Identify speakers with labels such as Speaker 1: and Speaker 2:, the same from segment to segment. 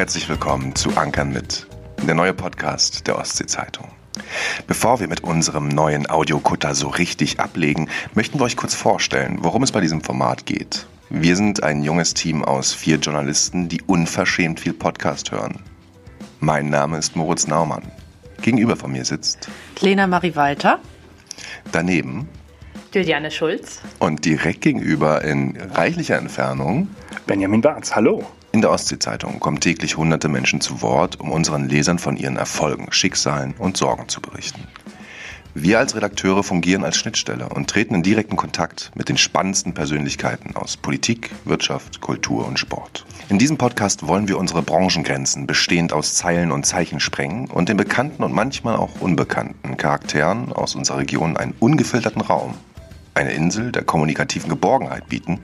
Speaker 1: Herzlich willkommen zu Ankern mit, der neue Podcast der Ostsee-Zeitung. Bevor wir mit unserem neuen Audiokutter so richtig ablegen, möchten wir euch kurz vorstellen, worum es bei diesem Format geht. Wir sind ein junges Team aus vier Journalisten, die unverschämt viel Podcast hören. Mein Name ist Moritz Naumann. Gegenüber von mir sitzt
Speaker 2: Lena Marie Walter.
Speaker 1: Daneben
Speaker 3: Juliane Schulz.
Speaker 1: Und direkt gegenüber in reichlicher Entfernung
Speaker 4: Benjamin Barz. Hallo.
Speaker 1: In der Ostsee-Zeitung kommen täglich hunderte Menschen zu Wort, um unseren Lesern von ihren Erfolgen, Schicksalen und Sorgen zu berichten. Wir als Redakteure fungieren als Schnittstelle und treten in direkten Kontakt mit den spannendsten Persönlichkeiten aus Politik, Wirtschaft, Kultur und Sport. In diesem Podcast wollen wir unsere Branchengrenzen bestehend aus Zeilen und Zeichen sprengen und den bekannten und manchmal auch unbekannten Charakteren aus unserer Region einen ungefilterten Raum eine Insel der kommunikativen Geborgenheit bieten,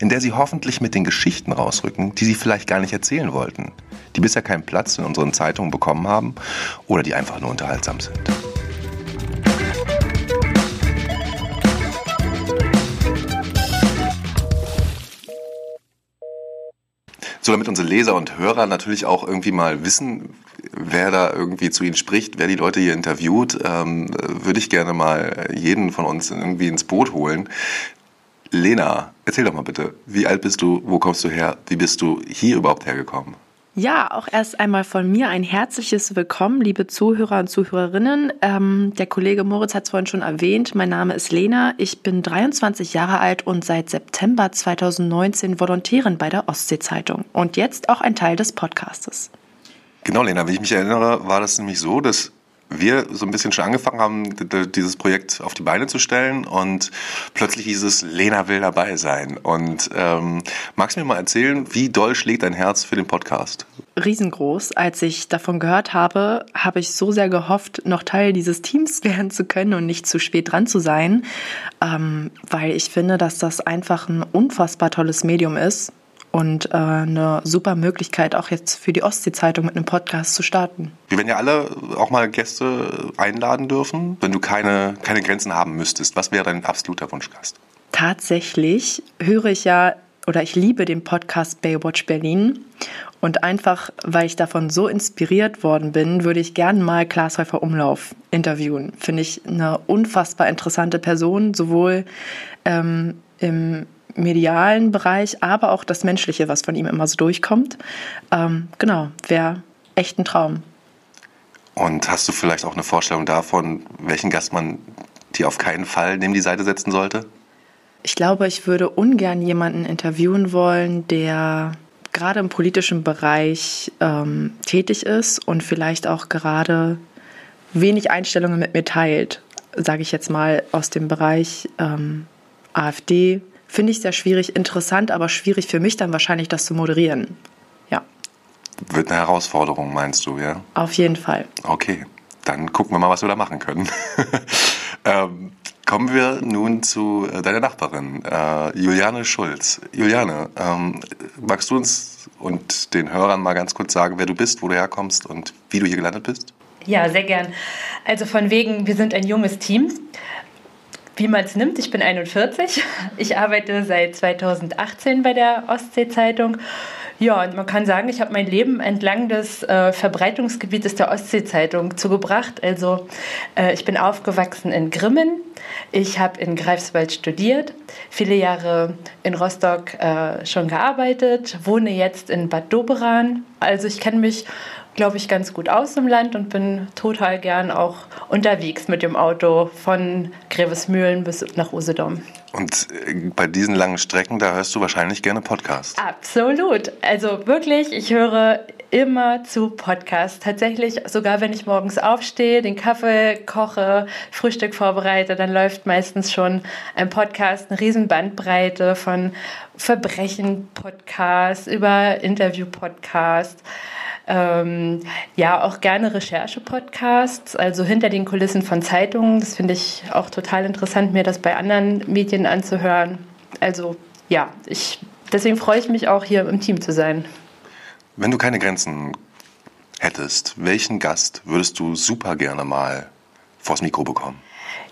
Speaker 1: in der sie hoffentlich mit den Geschichten rausrücken, die sie vielleicht gar nicht erzählen wollten, die bisher keinen Platz in unseren Zeitungen bekommen haben oder die einfach nur unterhaltsam sind. So, damit unsere Leser und Hörer natürlich auch irgendwie mal wissen, wer da irgendwie zu ihnen spricht, wer die Leute hier interviewt, ähm, würde ich gerne mal jeden von uns irgendwie ins Boot holen. Lena, erzähl doch mal bitte, wie alt bist du, wo kommst du her, wie bist du hier überhaupt hergekommen?
Speaker 2: Ja, auch erst einmal von mir ein herzliches Willkommen, liebe Zuhörer und Zuhörerinnen. Ähm, der Kollege Moritz hat es vorhin schon erwähnt. Mein Name ist Lena. Ich bin 23 Jahre alt und seit September 2019 Volontärin bei der Ostsee-Zeitung und jetzt auch ein Teil des Podcastes.
Speaker 1: Genau, Lena, wie ich mich erinnere, war das nämlich so, dass wir so ein bisschen schon angefangen haben, dieses Projekt auf die Beine zu stellen und plötzlich hieß es, Lena will dabei sein. Und ähm, magst du mir mal erzählen, wie doll schlägt dein Herz für den Podcast?
Speaker 2: Riesengroß. Als ich davon gehört habe, habe ich so sehr gehofft, noch Teil dieses Teams werden zu können und nicht zu spät dran zu sein, ähm, weil ich finde, dass das einfach ein unfassbar tolles Medium ist und äh, eine super Möglichkeit, auch jetzt für die Ostsee-Zeitung mit einem Podcast zu starten.
Speaker 1: Wir werden ja alle auch mal Gäste einladen dürfen. Wenn du keine, keine Grenzen haben müsstest, was wäre dein absoluter Wunschgast?
Speaker 2: Tatsächlich höre ich ja oder ich liebe den Podcast Baywatch Berlin. Und einfach, weil ich davon so inspiriert worden bin, würde ich gerne mal Klaas Häufer Umlauf interviewen. Finde ich eine unfassbar interessante Person, sowohl ähm, im medialen Bereich, aber auch das Menschliche, was von ihm immer so durchkommt. Ähm, genau, wäre echt ein Traum.
Speaker 1: Und hast du vielleicht auch eine Vorstellung davon, welchen Gast man dir auf keinen Fall neben die Seite setzen sollte?
Speaker 2: Ich glaube, ich würde ungern jemanden interviewen wollen, der gerade im politischen Bereich ähm, tätig ist und vielleicht auch gerade wenig Einstellungen mit mir teilt, sage ich jetzt mal aus dem Bereich ähm, AfD, finde ich sehr schwierig, interessant, aber schwierig für mich dann wahrscheinlich, das zu moderieren. Ja.
Speaker 1: Wird eine Herausforderung, meinst du, ja?
Speaker 2: Auf jeden Fall.
Speaker 1: Okay, dann gucken wir mal, was wir da machen können. ähm, kommen wir nun zu äh, deiner Nachbarin, äh, Juliane Schulz. Juliane, ähm, magst du uns und den Hörern mal ganz kurz sagen, wer du bist, wo du herkommst und wie du hier gelandet bist?
Speaker 3: Ja, sehr gern. Also von wegen, wir sind ein junges Team wie man es nimmt. Ich bin 41. Ich arbeite seit 2018 bei der Ostsee-Zeitung. Ja, und man kann sagen, ich habe mein Leben entlang des äh, Verbreitungsgebietes der Ostsee-Zeitung zugebracht. Also äh, ich bin aufgewachsen in Grimmen. Ich habe in Greifswald studiert, viele Jahre in Rostock äh, schon gearbeitet, wohne jetzt in Bad Doberan. Also ich kenne mich glaube ich, ganz gut aus im Land und bin total gern auch unterwegs mit dem Auto von Grevesmühlen bis nach Usedom.
Speaker 1: Und äh, bei diesen langen Strecken, da hörst du wahrscheinlich gerne Podcasts.
Speaker 3: Absolut. Also wirklich, ich höre immer zu Podcasts. Tatsächlich, sogar wenn ich morgens aufstehe, den Kaffee koche, Frühstück vorbereite, dann läuft meistens schon ein Podcast, eine riesen Bandbreite von Verbrechen-Podcasts über Interview-Podcasts. Ähm, ja, auch gerne Recherche-Podcasts, also hinter den Kulissen von Zeitungen. Das finde ich auch total interessant, mir das bei anderen Medien anzuhören. Also ja, ich, deswegen freue ich mich auch, hier im Team zu sein.
Speaker 1: Wenn du keine Grenzen hättest, welchen Gast würdest du super gerne mal vors Mikro bekommen?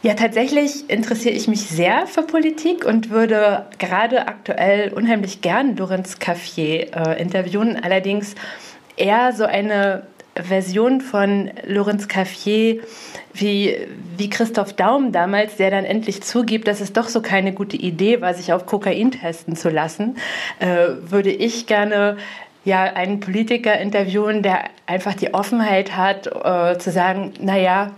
Speaker 3: Ja, tatsächlich interessiere ich mich sehr für Politik und würde gerade aktuell unheimlich gern Lorenz Caffier äh, interviewen. Allerdings eher so eine Version von Lorenz Caffier wie, wie Christoph Daum damals, der dann endlich zugibt, dass es doch so keine gute Idee war, sich auf Kokain testen zu lassen, äh, würde ich gerne ja, einen Politiker interviewen, der einfach die Offenheit hat, äh, zu sagen, naja,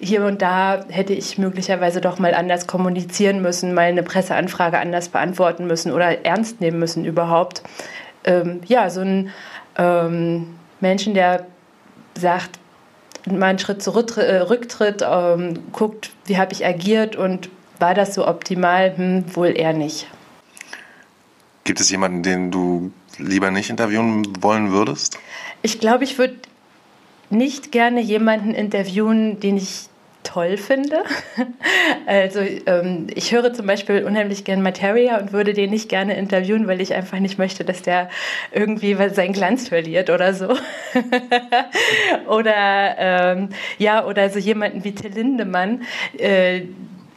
Speaker 3: hier und da hätte ich möglicherweise doch mal anders kommunizieren müssen, mal eine Presseanfrage anders beantworten müssen oder ernst nehmen müssen überhaupt. Ähm, ja, so ein ähm, Menschen, der sagt, mal einen Schritt zurück, äh, rücktritt, ähm, guckt, wie habe ich agiert und war das so optimal? Hm, wohl eher nicht.
Speaker 1: Gibt es jemanden, den du lieber nicht interviewen wollen würdest?
Speaker 3: Ich glaube, ich würde nicht gerne jemanden interviewen, den ich toll finde. Also ähm, ich höre zum Beispiel unheimlich gern Materia und würde den nicht gerne interviewen, weil ich einfach nicht möchte, dass der irgendwie seinen Glanz verliert oder so. oder ähm, ja, oder so jemanden wie Till Lindemann. Äh,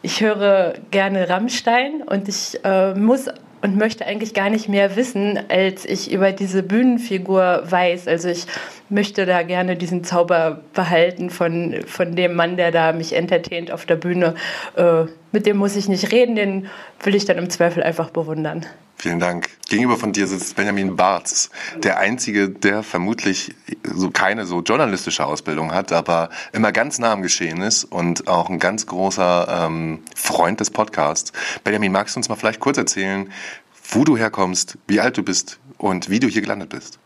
Speaker 3: ich höre gerne Rammstein und ich äh, muss und möchte eigentlich gar nicht mehr wissen, als ich über diese Bühnenfigur weiß. Also ich möchte da gerne diesen Zauber behalten von, von dem Mann, der da mich entertaint auf der Bühne. Äh, mit dem muss ich nicht reden, den will ich dann im Zweifel einfach bewundern.
Speaker 1: Vielen Dank. Gegenüber von dir sitzt Benjamin Barz, der einzige, der vermutlich so keine so journalistische Ausbildung hat, aber immer ganz nah am Geschehen ist und auch ein ganz großer ähm, Freund des Podcasts. Benjamin, magst du uns mal vielleicht kurz erzählen, wo du herkommst, wie alt du bist und wie du hier gelandet bist?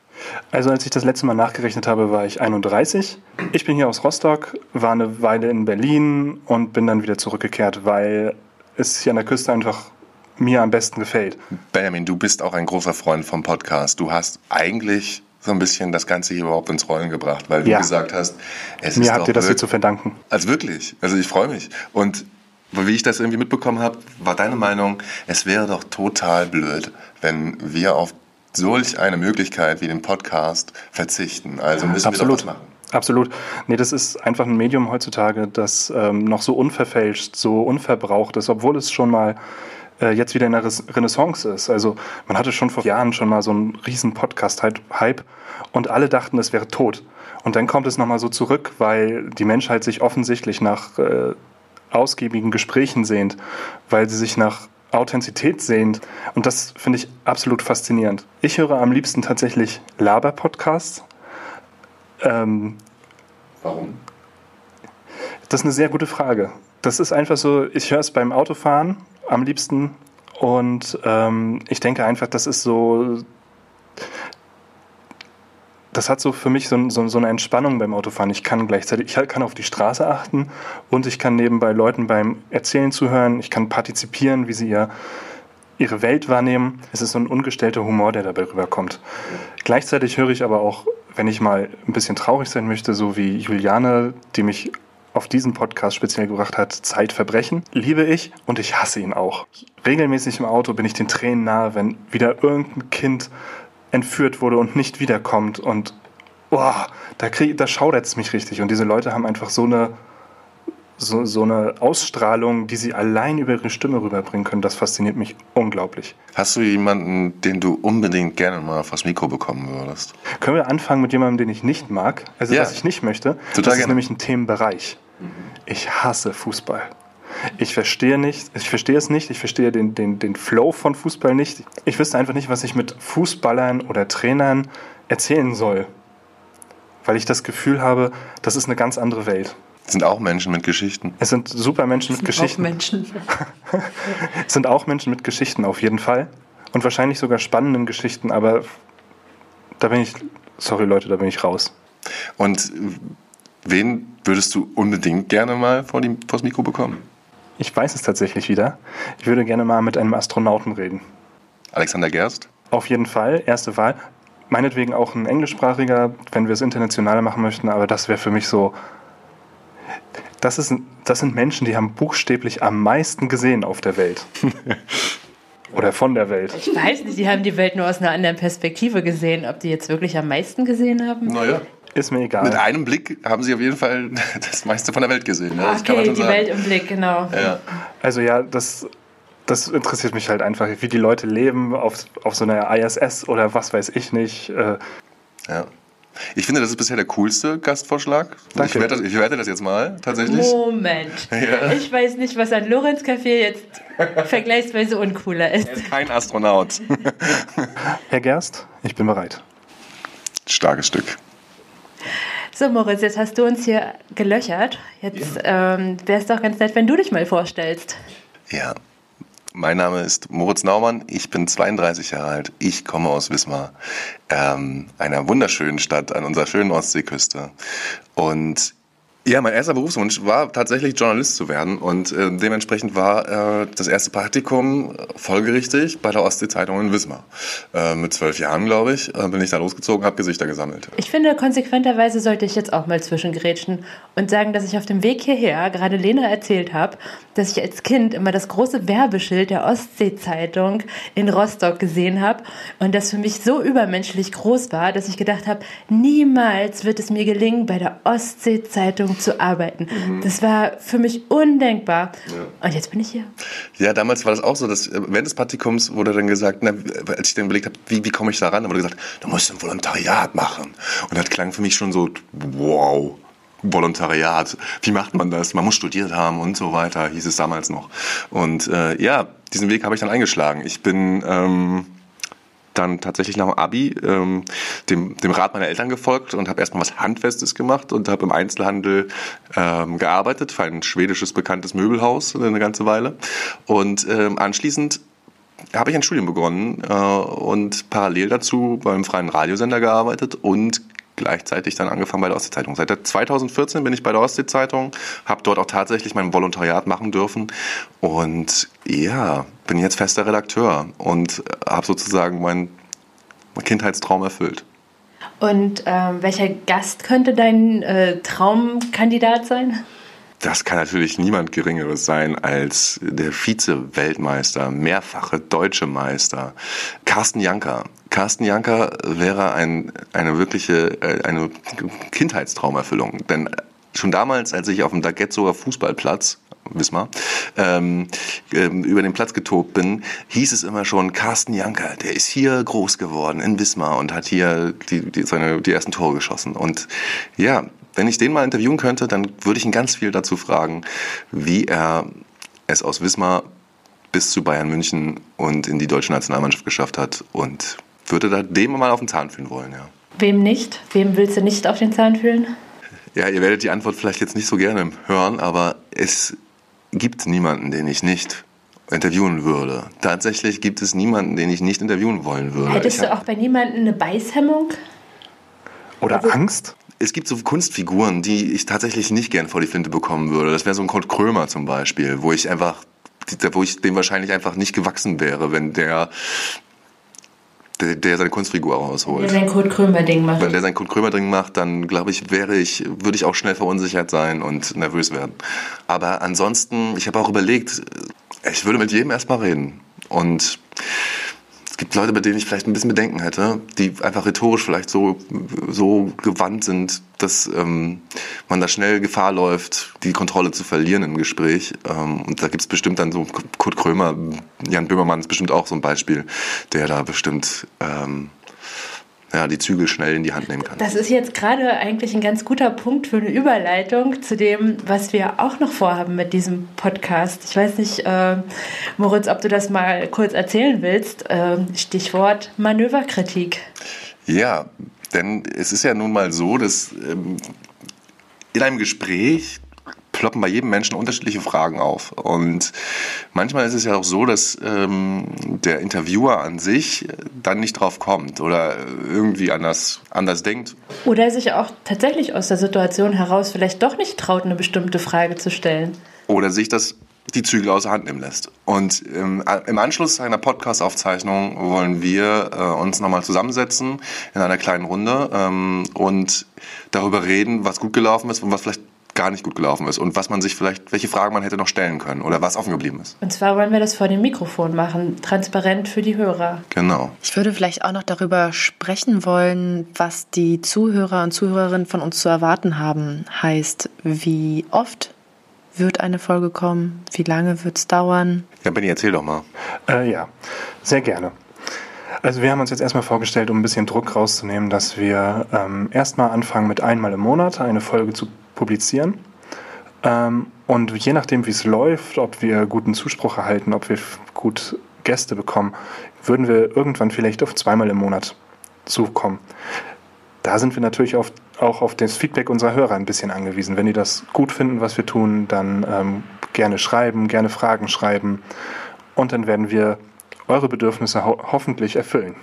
Speaker 4: Also als ich das letzte Mal nachgerechnet habe, war ich 31. Ich bin hier aus Rostock, war eine Weile in Berlin und bin dann wieder zurückgekehrt, weil es hier an der Küste einfach mir am besten gefällt.
Speaker 1: Benjamin, du bist auch ein großer Freund vom Podcast. Du hast eigentlich so ein bisschen das Ganze hier überhaupt ins Rollen gebracht, weil du ja. gesagt hast,
Speaker 4: es mir ist habt ihr das hier zu verdanken.
Speaker 1: Also wirklich, also ich freue mich. Und wie ich das irgendwie mitbekommen habe, war deine Meinung, es wäre doch total blöd, wenn wir auf solch eine Möglichkeit wie den Podcast verzichten. Also müssen
Speaker 4: Absolut.
Speaker 1: wir doch was machen.
Speaker 4: Absolut. Nee, das ist einfach ein Medium heutzutage, das ähm, noch so unverfälscht, so unverbraucht ist, obwohl es schon mal äh, jetzt wieder in der Renaissance ist. Also man hatte schon vor Jahren schon mal so einen riesen Podcast-Hype und alle dachten, es wäre tot. Und dann kommt es nochmal so zurück, weil die Menschheit sich offensichtlich nach äh, ausgiebigen Gesprächen sehnt, weil sie sich nach Authentizität sehnt. Und das finde ich absolut faszinierend. Ich höre am liebsten tatsächlich Laber-Podcasts.
Speaker 1: Ähm, Warum?
Speaker 4: Das ist eine sehr gute Frage. Das ist einfach so, ich höre es beim Autofahren am liebsten. Und ähm, ich denke einfach, das ist so, das hat so für mich so, so, so, eine Entspannung beim Autofahren. Ich kann gleichzeitig, ich kann auf die Straße achten und ich kann nebenbei Leuten beim Erzählen zuhören. Ich kann partizipieren, wie sie ihr, ihre Welt wahrnehmen. Es ist so ein ungestellter Humor, der dabei rüberkommt. Gleichzeitig höre ich aber auch, wenn ich mal ein bisschen traurig sein möchte, so wie Juliane, die mich auf diesen Podcast speziell gebracht hat, Zeitverbrechen, liebe ich und ich hasse ihn auch. Regelmäßig im Auto bin ich den Tränen nahe, wenn wieder irgendein Kind entführt wurde und nicht wiederkommt und boah, da, da schaudert es mich richtig. Und diese Leute haben einfach so eine, so, so eine Ausstrahlung, die sie allein über ihre Stimme rüberbringen können. Das fasziniert mich unglaublich.
Speaker 1: Hast du jemanden, den du unbedingt gerne mal auf das Mikro bekommen würdest?
Speaker 4: Können wir anfangen mit jemandem, den ich nicht mag? Also ja. was ich nicht möchte. Total das gerne. ist nämlich ein Themenbereich. Ich hasse Fußball. Ich verstehe nicht, ich verstehe es nicht, ich verstehe den, den, den Flow von Fußball nicht. Ich wüsste einfach nicht, was ich mit Fußballern oder Trainern erzählen soll. Weil ich das Gefühl habe, das ist eine ganz andere Welt.
Speaker 1: Es sind auch Menschen mit Geschichten.
Speaker 4: Es sind super Menschen mit Geschichten.
Speaker 2: Auch Menschen.
Speaker 4: es sind auch Menschen mit Geschichten, auf jeden Fall. Und wahrscheinlich sogar spannenden Geschichten, aber da bin ich, sorry Leute, da bin ich raus.
Speaker 1: Und wen würdest du unbedingt gerne mal vor, die, vor das Mikro bekommen?
Speaker 4: Ich weiß es tatsächlich wieder. Ich würde gerne mal mit einem Astronauten reden.
Speaker 1: Alexander Gerst?
Speaker 4: Auf jeden Fall, erste Wahl. Meinetwegen auch ein englischsprachiger, wenn wir es international machen möchten, aber das wäre für mich so. Das, ist, das sind Menschen, die haben buchstäblich am meisten gesehen auf der Welt. Oder von der Welt.
Speaker 3: Ich weiß nicht, die haben die Welt nur aus einer anderen Perspektive gesehen. Ob die jetzt wirklich am meisten gesehen haben?
Speaker 1: Naja.
Speaker 4: Ist mir egal.
Speaker 1: Mit einem Blick haben Sie auf jeden Fall das meiste von der Welt gesehen. Ne?
Speaker 3: Das okay, die sagen. Welt im Blick, genau.
Speaker 1: Ja.
Speaker 4: Also ja, das, das interessiert mich halt einfach, wie die Leute leben auf, auf so einer ISS oder was weiß ich nicht. Äh.
Speaker 1: Ja. Ich finde, das ist bisher der coolste Gastvorschlag.
Speaker 4: Danke.
Speaker 1: Ich werte, das, ich werte das jetzt mal, tatsächlich.
Speaker 3: Moment.
Speaker 1: Ja.
Speaker 3: Ich weiß nicht, was an Lorenz Café jetzt vergleichsweise uncooler ist.
Speaker 1: Er ist kein Astronaut.
Speaker 4: Herr Gerst, ich bin bereit.
Speaker 1: Starkes Stück.
Speaker 3: So, Moritz, jetzt hast du uns hier gelöchert. Jetzt ähm, wäre es doch ganz nett, wenn du dich mal vorstellst.
Speaker 1: Ja. Mein Name ist Moritz Naumann, ich bin 32 Jahre alt, ich komme aus Wismar, ähm, einer wunderschönen Stadt an unserer schönen Ostseeküste. Und ja, mein erster Berufswunsch war tatsächlich Journalist zu werden und äh, dementsprechend war äh, das erste Praktikum folgerichtig bei der Ostsee-Zeitung in Wismar. Äh, mit zwölf Jahren, glaube ich, äh, bin ich da losgezogen, habe Gesichter gesammelt.
Speaker 3: Ich finde, konsequenterweise sollte ich jetzt auch mal zwischengrätschen und sagen, dass ich auf dem Weg hierher gerade Lena erzählt habe, dass ich als Kind immer das große Werbeschild der Ostsee-Zeitung in Rostock gesehen habe und das für mich so übermenschlich groß war, dass ich gedacht habe, niemals wird es mir gelingen, bei der Ostsee-Zeitung zu arbeiten. Das war für mich undenkbar. Und jetzt bin ich hier.
Speaker 1: Ja, damals war das auch so, dass äh, während des Praktikums wurde dann gesagt, na, als ich dann überlegt habe, wie, wie komme ich da ran, dann wurde gesagt, du musst ein Volontariat machen. Und das klang für mich schon so, wow, Volontariat, wie macht man das? Man muss studiert haben und so weiter, hieß es damals noch. Und äh, ja, diesen Weg habe ich dann eingeschlagen. Ich bin ähm, dann tatsächlich nach dem Abi ähm, dem, dem Rat meiner Eltern gefolgt und habe erstmal was Handfestes gemacht und habe im Einzelhandel ähm, gearbeitet für ein schwedisches bekanntes Möbelhaus eine ganze Weile. Und ähm, anschließend habe ich ein Studium begonnen äh, und parallel dazu beim freien Radiosender gearbeitet und gleichzeitig dann angefangen bei der Ostsee-Zeitung. Seit 2014 bin ich bei der Ostsee-Zeitung, habe dort auch tatsächlich mein Volontariat machen dürfen und ja, bin jetzt fester Redakteur und habe sozusagen meinen Kindheitstraum erfüllt.
Speaker 3: Und ähm, welcher Gast könnte dein äh, Traumkandidat sein?
Speaker 1: Das kann natürlich niemand Geringeres sein als der Vize-Weltmeister, mehrfache deutsche Meister, Carsten Janker. Carsten Janker wäre ein, eine wirkliche äh, eine Kindheitstraumerfüllung. Denn schon damals, als ich auf dem Dagetzower Fußballplatz Wismar, ähm, ähm, über den Platz getobt bin, hieß es immer schon, Carsten Janker, der ist hier groß geworden in Wismar und hat hier die, die, seine, die ersten Tore geschossen. Und ja, wenn ich den mal interviewen könnte, dann würde ich ihn ganz viel dazu fragen, wie er es aus Wismar bis zu Bayern München und in die deutsche Nationalmannschaft geschafft hat und würde da dem mal auf den Zahn fühlen wollen, ja.
Speaker 3: Wem nicht? Wem willst du nicht auf den Zahn fühlen?
Speaker 1: Ja, ihr werdet die Antwort vielleicht jetzt nicht so gerne hören, aber es gibt niemanden, den ich nicht interviewen würde. Tatsächlich gibt es niemanden, den ich nicht interviewen wollen würde.
Speaker 3: Hättest
Speaker 1: Ich
Speaker 3: du auch bei niemandem eine Beißhemmung?
Speaker 4: Oder Angst?
Speaker 1: Es gibt so Kunstfiguren, die ich tatsächlich nicht gern vor die Flinte bekommen würde. Das wäre so ein Kurt Krömer zum Beispiel, wo ich einfach, wo ich dem wahrscheinlich einfach nicht gewachsen wäre, wenn der, der, der seine Kunstfigur
Speaker 3: Der
Speaker 1: rausholt.
Speaker 3: sein Kurt Krömer-Ding macht.
Speaker 1: Wenn der sein Kurt Krömer Ding macht, dann glaube ich, wäre ich, würde ich auch schnell verunsichert sein und nervös werden. Aber ansonsten, ich habe auch überlegt, ich würde mit jedem erstmal reden. Und gibt Leute, bei denen ich vielleicht ein bisschen Bedenken hätte, die einfach rhetorisch vielleicht so, so gewandt sind, dass ähm, man da schnell Gefahr läuft, die Kontrolle zu verlieren im Gespräch. Ähm, und da gibt es bestimmt dann so Kurt Krömer, Jan Böhmermann ist bestimmt auch so ein Beispiel, der da bestimmt ähm, ja, die Zügel schnell in die Hand nehmen kann.
Speaker 3: Das ist jetzt gerade eigentlich ein ganz guter Punkt für eine Überleitung zu dem, was wir auch noch vorhaben mit diesem Podcast. Ich weiß nicht, äh, Moritz, ob du das mal kurz erzählen willst. Ähm, Stichwort Manöverkritik.
Speaker 1: Ja, denn es ist ja nun mal so, dass ähm, in einem Gespräch ploppen bei jedem Menschen unterschiedliche Fragen auf. Und manchmal ist es ja auch so, dass ähm, der Interviewer an sich dann nicht drauf kommt oder irgendwie anders, anders denkt.
Speaker 3: Oder sich auch tatsächlich aus der Situation heraus vielleicht doch nicht traut, eine bestimmte Frage zu stellen.
Speaker 1: oder sich das die Zügel aus der Hand nehmen lässt. Und ähm, im Anschluss einer Podcast-Aufzeichnung wollen wir äh, uns nochmal zusammensetzen in einer kleinen Runde ähm, und darüber reden, was gut gelaufen ist und was vielleicht gar nicht gut gelaufen ist und was man sich vielleicht, welche Fragen man hätte noch stellen können oder was offen geblieben ist.
Speaker 3: Und zwar wollen wir das vor dem Mikrofon machen, transparent für die Hörer.
Speaker 1: Genau.
Speaker 2: Ich würde vielleicht auch noch darüber sprechen wollen, was die Zuhörer und Zuhörerinnen von uns zu erwarten haben. Heißt, wie oft wird eine Folge kommen? Wie lange wird es dauern?
Speaker 1: Ja, Benny, erzähl doch mal.
Speaker 4: Äh, ja, sehr gerne. Also wir haben uns jetzt erstmal vorgestellt, um ein bisschen Druck rauszunehmen, dass wir ähm, erstmal anfangen mit einmal im Monat eine Folge zu publizieren. Ähm, und je nachdem, wie es läuft, ob wir guten Zuspruch erhalten, ob wir gut Gäste bekommen, würden wir irgendwann vielleicht auf zweimal im Monat zukommen. Da sind wir natürlich auf, auch auf das Feedback unserer Hörer ein bisschen angewiesen. Wenn die das gut finden, was wir tun, dann ähm, gerne schreiben, gerne Fragen schreiben. Und dann werden wir eure Bedürfnisse ho hoffentlich erfüllen.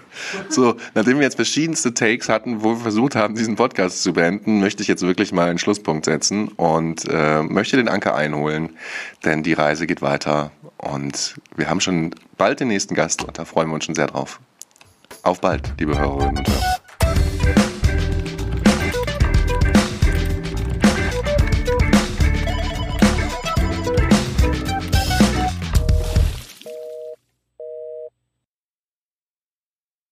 Speaker 1: So, nachdem wir jetzt verschiedenste Takes hatten, wo wir versucht haben, diesen Podcast zu beenden, möchte ich jetzt wirklich mal einen Schlusspunkt setzen und äh, möchte den Anker einholen, denn die Reise geht weiter und wir haben schon bald den nächsten Gast und da freuen wir uns schon sehr drauf. Auf bald, liebe Hörerinnen und Hörer.